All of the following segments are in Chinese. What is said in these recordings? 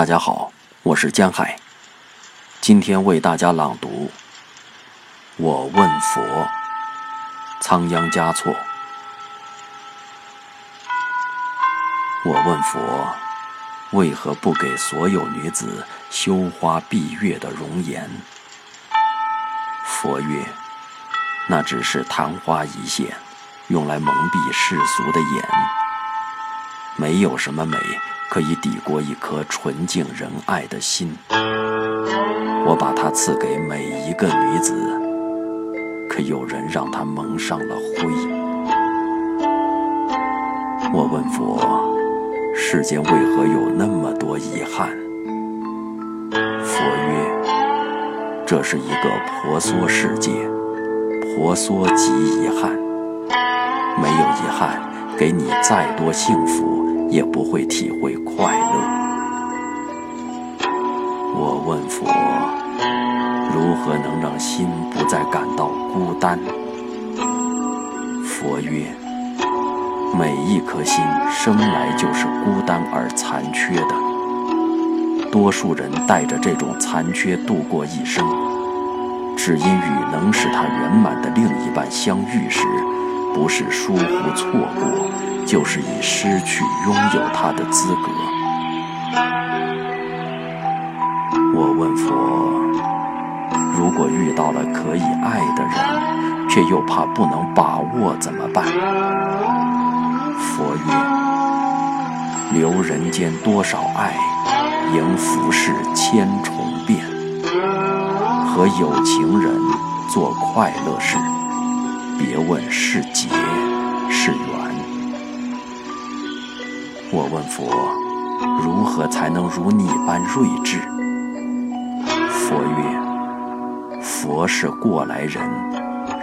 大家好，我是江海，今天为大家朗读《我问佛》，仓央嘉措。我问佛，为何不给所有女子羞花闭月的容颜？佛曰：那只是昙花一现，用来蒙蔽世俗的眼，没有什么美。可以抵过一颗纯净仁爱的心，我把它赐给每一个女子，可有人让她蒙上了灰。我问佛：世间为何有那么多遗憾？佛曰：这是一个婆娑世界，婆娑即遗憾。没有遗憾，给你再多幸福。也不会体会快乐。我问佛：如何能让心不再感到孤单？佛曰：每一颗心生来就是孤单而残缺的，多数人带着这种残缺度过一生，只因与能使他圆满的另一半相遇时。不是疏忽错过，就是已失去拥有他的资格。我问佛：如果遇到了可以爱的人，却又怕不能把握，怎么办？佛曰：留人间多少爱，迎浮世千重变。和有情人做快乐事。别问是劫是缘，我问佛，如何才能如你般睿智？佛曰：佛是过来人，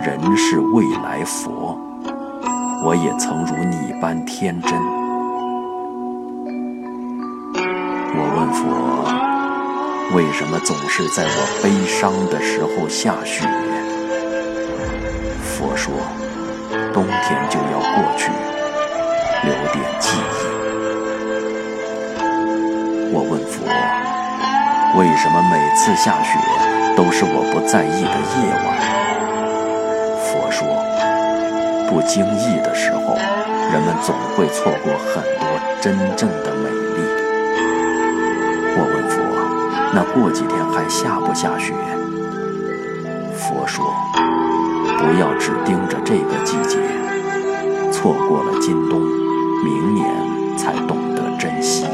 人是未来佛。我也曾如你般天真。我问佛，为什么总是在我悲伤的时候下雪？佛说：“冬天就要过去，留点记忆。”我问佛：“为什么每次下雪都是我不在意的夜晚？”佛说：“不经意的时候，人们总会错过很多真正的美丽。”我问佛：“那过几天还下不下雪？”佛说。不要只盯着这个季节，错过了今冬，明年才懂得珍惜。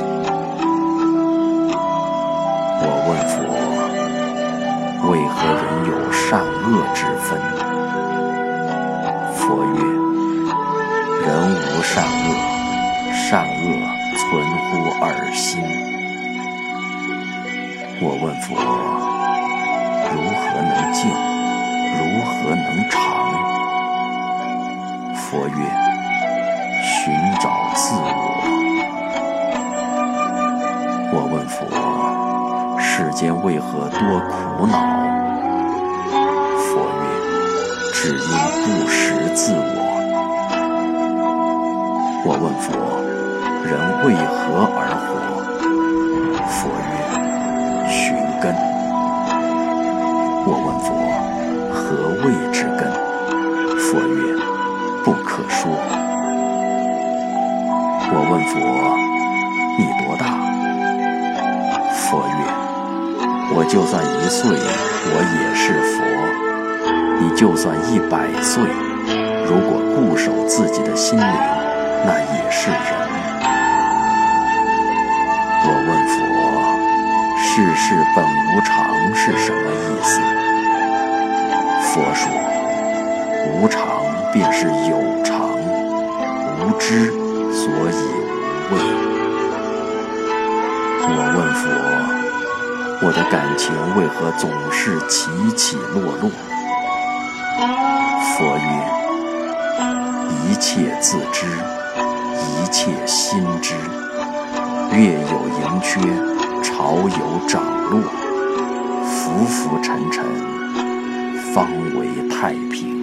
我问佛：为何人有善恶之分？佛曰：人无善恶，善恶存乎二心。我问佛：如何能静？如何能长？佛曰：寻找自我。我问佛：世间为何多苦恼？佛曰：只因不识自我。我问佛：人为何而活？佛曰：可说。我问佛：你多大？佛曰：我就算一岁，我也是佛；你就算一百岁，如果固守自己的心灵，那也是人。我问佛：世事本无常是什么意思？佛说：“无常便是有常，无知所以无畏。”我问佛：“我的感情为何总是起起落落？”佛曰：“一切自知，一切心知。月有盈缺，潮有涨落，浮浮沉沉。”方为太平。